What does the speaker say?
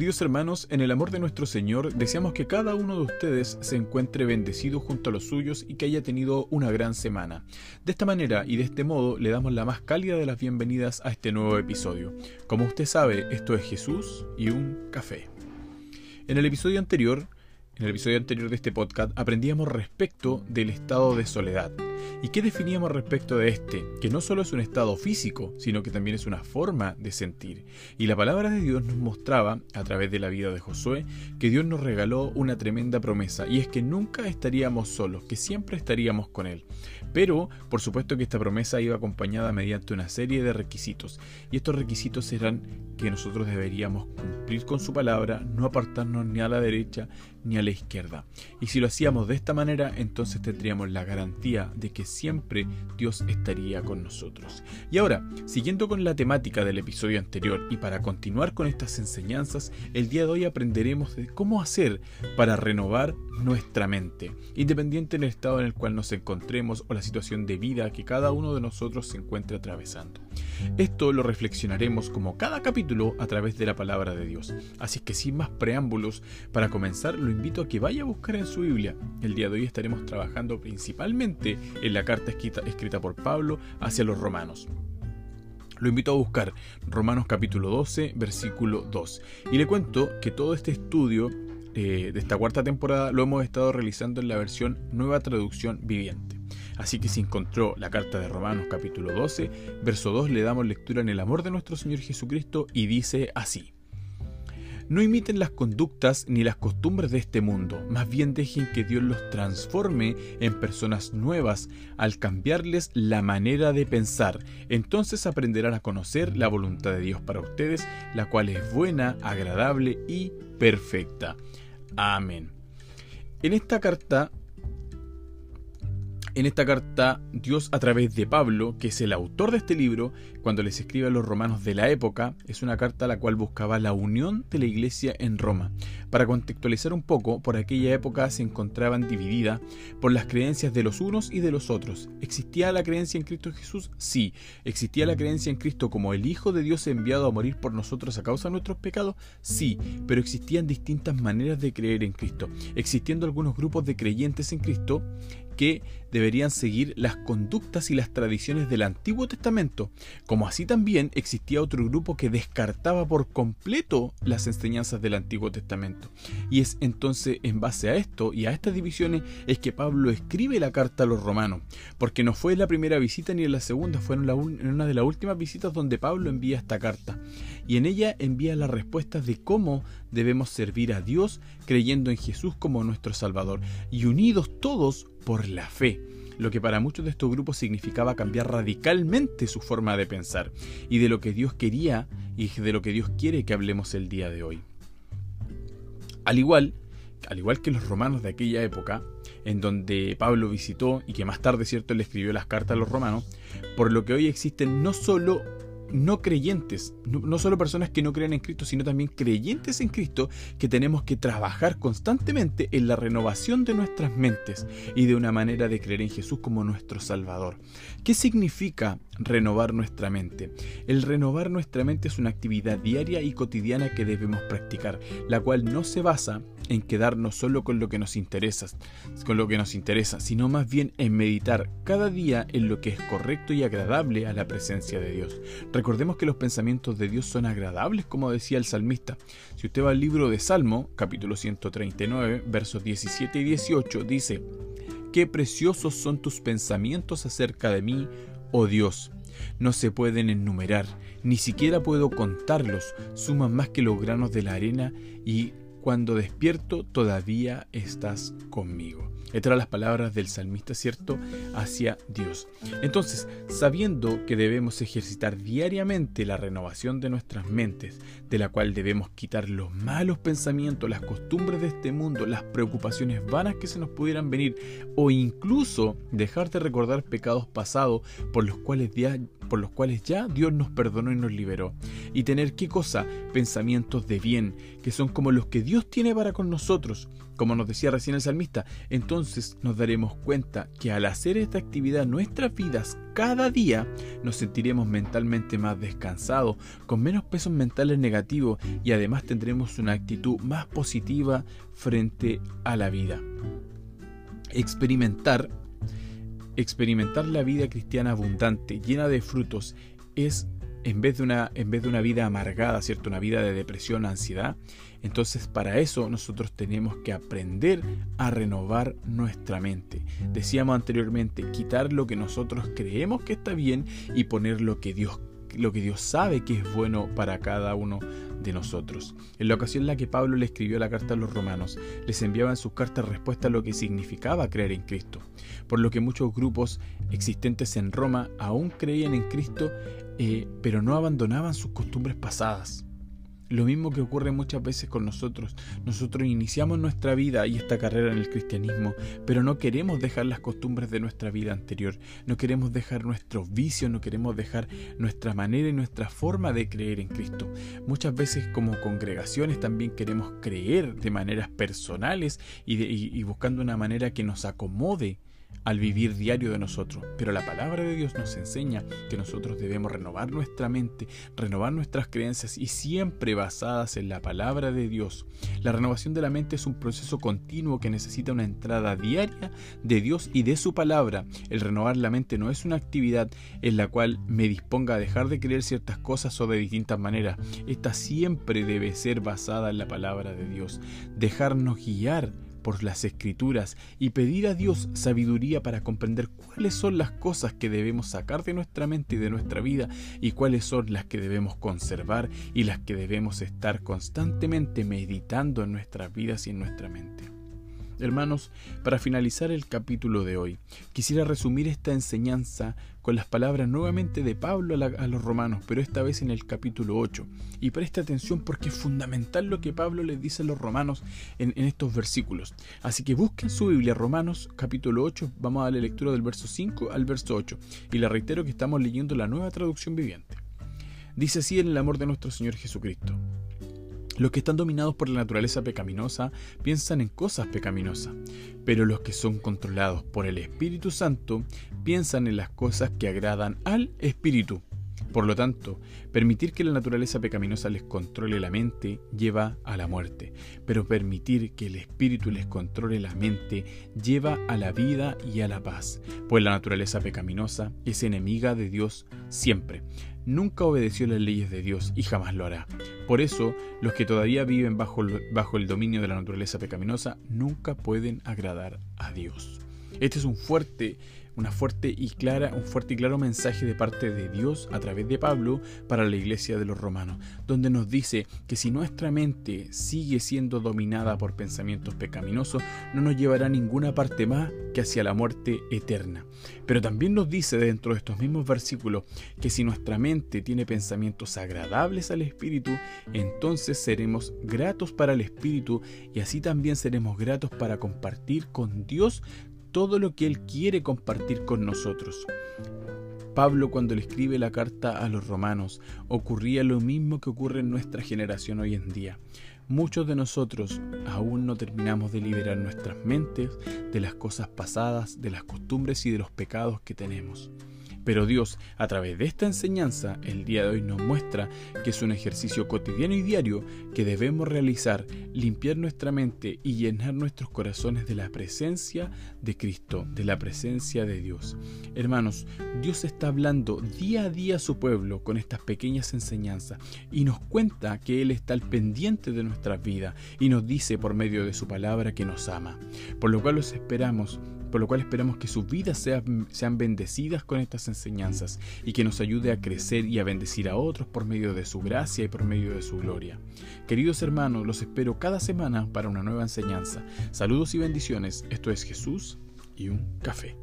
Queridos hermanos, en el amor de nuestro Señor, deseamos que cada uno de ustedes se encuentre bendecido junto a los suyos y que haya tenido una gran semana. De esta manera y de este modo le damos la más cálida de las bienvenidas a este nuevo episodio. Como usted sabe, esto es Jesús y un café. En el episodio anterior, en el episodio anterior de este podcast, aprendíamos respecto del estado de soledad. ¿Y qué definíamos respecto de este? Que no solo es un estado físico, sino que también es una forma de sentir. Y la palabra de Dios nos mostraba, a través de la vida de Josué, que Dios nos regaló una tremenda promesa, y es que nunca estaríamos solos, que siempre estaríamos con Él. Pero, por supuesto que esta promesa iba acompañada mediante una serie de requisitos, y estos requisitos eran que nosotros deberíamos cumplir con su palabra, no apartarnos ni a la derecha ni a la izquierda. Y si lo hacíamos de esta manera, entonces tendríamos la garantía de que siempre Dios estaría con nosotros. Y ahora, siguiendo con la temática del episodio anterior y para continuar con estas enseñanzas, el día de hoy aprenderemos de cómo hacer para renovar nuestra mente, independiente del estado en el cual nos encontremos o la situación de vida que cada uno de nosotros se encuentre atravesando. Esto lo reflexionaremos como cada capítulo a través de la palabra de Dios. Así que sin más preámbulos, para comenzar lo invito a que vaya a buscar en su Biblia. El día de hoy estaremos trabajando principalmente en la carta escrita, por Pablo hacia los romanos. Lo invito a buscar Romanos capítulo 12, versículo 2. Y le cuento que todo este estudio eh, de esta cuarta temporada lo hemos estado realizando en la versión Nueva Traducción Viviente. Así que si encontró la carta de Romanos capítulo 12, verso 2, le damos lectura en el amor de nuestro Señor Jesucristo y dice así. No imiten las conductas ni las costumbres de este mundo, más bien dejen que Dios los transforme en personas nuevas al cambiarles la manera de pensar. Entonces aprenderán a conocer la voluntad de Dios para ustedes, la cual es buena, agradable y perfecta. Amén. En esta carta en esta carta, Dios a través de Pablo, que es el autor de este libro, cuando les escribe a los romanos de la época, es una carta la cual buscaba la unión de la iglesia en Roma. Para contextualizar un poco, por aquella época se encontraban dividida por las creencias de los unos y de los otros. ¿Existía la creencia en Cristo Jesús? Sí. ¿Existía la creencia en Cristo como el Hijo de Dios enviado a morir por nosotros a causa de nuestros pecados? Sí, pero existían distintas maneras de creer en Cristo, existiendo algunos grupos de creyentes en Cristo que deberían seguir las conductas y las tradiciones del Antiguo Testamento, como así también existía otro grupo que descartaba por completo las enseñanzas del Antiguo Testamento. Y es entonces en base a esto y a estas divisiones es que Pablo escribe la carta a los romanos, porque no fue en la primera visita ni en la segunda, fue en, una de las últimas visitas donde Pablo envía esta carta. Y en ella envía las respuestas de cómo debemos servir a Dios creyendo en Jesús como nuestro Salvador y unidos todos por la fe, lo que para muchos de estos grupos significaba cambiar radicalmente su forma de pensar y de lo que Dios quería y de lo que Dios quiere que hablemos el día de hoy. Al igual, al igual que los romanos de aquella época, en donde Pablo visitó y que más tarde, cierto, le escribió las cartas a los romanos, por lo que hoy existen no solo no creyentes, no, solo personas que no creen en Cristo, sino también creyentes en Cristo, que tenemos que trabajar constantemente en la renovación de nuestras mentes y de una manera de creer en Jesús como nuestro Salvador. ¿Qué significa renovar nuestra mente? El renovar nuestra mente es una actividad diaria y cotidiana que debemos practicar, la cual no se basa en quedarnos solo con lo que nos interesa, con lo que nos interesa, sino más bien en meditar cada día en lo que es correcto y agradable a la presencia de Dios. Recordemos que los pensamientos de Dios son agradables, como decía el salmista. Si usted va al libro de Salmo, capítulo 139, versos 17 y 18, dice, Qué preciosos son tus pensamientos acerca de mí, oh Dios. No se pueden enumerar, ni siquiera puedo contarlos, suman más que los granos de la arena y cuando despierto todavía estás conmigo. Estas las palabras del salmista, ¿cierto? Hacia Dios. Entonces, sabiendo que debemos ejercitar diariamente la renovación de nuestras mentes, de la cual debemos quitar los malos pensamientos, las costumbres de este mundo, las preocupaciones vanas que se nos pudieran venir, o incluso dejar de recordar pecados pasados por los cuales por los cuales ya Dios nos perdonó y nos liberó. Y tener qué cosa? Pensamientos de bien, que son como los que Dios tiene para con nosotros. Como nos decía recién el salmista, entonces nos daremos cuenta que al hacer esta actividad nuestras vidas cada día, nos sentiremos mentalmente más descansados, con menos pesos mentales negativos y además tendremos una actitud más positiva frente a la vida. Experimentar experimentar la vida cristiana abundante, llena de frutos, es en vez de una, en vez de una vida amargada, ¿cierto? Una vida de depresión, ansiedad. Entonces, para eso nosotros tenemos que aprender a renovar nuestra mente. Decíamos anteriormente, quitar lo que nosotros creemos que está bien y poner lo que Dios lo que Dios sabe que es bueno para cada uno de nosotros. En la ocasión en la que Pablo le escribió la carta a los romanos, les enviaba en sus cartas respuesta a lo que significaba creer en Cristo, por lo que muchos grupos existentes en Roma aún creían en Cristo, eh, pero no abandonaban sus costumbres pasadas. Lo mismo que ocurre muchas veces con nosotros. Nosotros iniciamos nuestra vida y esta carrera en el cristianismo, pero no queremos dejar las costumbres de nuestra vida anterior. No queremos dejar nuestros vicios, no queremos dejar nuestra manera y nuestra forma de creer en Cristo. Muchas veces como congregaciones también queremos creer de maneras personales y, y buscando una manera que nos acomode al vivir diario de nosotros. Pero la palabra de Dios nos enseña que nosotros debemos renovar nuestra mente, renovar nuestras creencias y siempre basadas en la palabra de Dios. La renovación de la mente es un proceso continuo que necesita una entrada diaria de Dios y de su palabra. El renovar la mente no es una actividad en la cual me disponga a dejar de creer ciertas cosas o de distintas maneras. Esta siempre debe ser basada en la palabra de Dios. Dejarnos guiar por las escrituras y pedir a Dios sabiduría para comprender cuáles son las cosas que debemos sacar de nuestra mente y de nuestra vida y cuáles son las que debemos conservar y las que debemos estar constantemente meditando en nuestras vidas y en nuestra mente. Hermanos, para finalizar el capítulo de hoy, quisiera resumir esta enseñanza con las palabras nuevamente de Pablo a, los romanos, pero esta vez en el capítulo 8. Y preste atención porque es fundamental lo que Pablo les dice a los romanos en, en estos versículos. Así que busquen su Biblia, Romanos capítulo 8, vamos a darle lectura del verso 5 al verso 8. Y le reitero que estamos leyendo la nueva traducción viviente. Dice así en el amor de nuestro Señor Jesucristo. Los que están dominados por la naturaleza pecaminosa piensan en cosas pecaminosas, pero los que son controlados por el Espíritu Santo piensan en las cosas que agradan al Espíritu. Por lo tanto, permitir que la naturaleza pecaminosa les controle la mente lleva a la muerte, pero permitir que el espíritu les controle la mente lleva a la vida y a la paz, pues la naturaleza pecaminosa es enemiga de Dios siempre nunca obedeció las leyes de Dios y jamás lo hará. Por eso, los que todavía viven bajo, bajo el dominio de la naturaleza pecaminosa nunca pueden agradar a Dios. Este es un fuerte una fuerte y clara, un fuerte y claro mensaje de parte de Dios a través de Pablo para la iglesia de los romanos, donde nos dice que si nuestra mente sigue siendo dominada por pensamientos pecaminosos, no nos llevará a ninguna parte más que hacia la muerte eterna. Pero también nos dice dentro de estos mismos versículos que si nuestra mente tiene pensamientos agradables al Espíritu, entonces seremos gratos para el Espíritu y así también seremos gratos para compartir con Dios todo lo que Él quiere compartir con nosotros. Pablo cuando le escribe la carta a los romanos ocurría lo mismo que ocurre en nuestra generación hoy en día. Muchos de nosotros aún no terminamos de liberar nuestras mentes de las cosas pasadas, de las costumbres y de los pecados que tenemos. Pero Dios, a través de esta enseñanza, el día de hoy nos muestra que es un ejercicio cotidiano y diario que debemos realizar, limpiar nuestra mente y llenar nuestros corazones de la presencia de Cristo, de la presencia de Dios. Hermanos, Dios está hablando día a día a su pueblo con estas pequeñas enseñanzas y nos cuenta que Él está al pendiente de nuestras vidas y nos dice por medio de su palabra que nos ama. Por lo cual los esperamos por lo cual esperamos que sus vidas sean, bendecidas con estas enseñanzas y que nos ayude a crecer y a bendecir a otros por medio de su gracia y por medio de su gloria. Queridos hermanos, los espero cada semana para una nueva enseñanza. Saludos y bendiciones. Esto es Jesús y un café.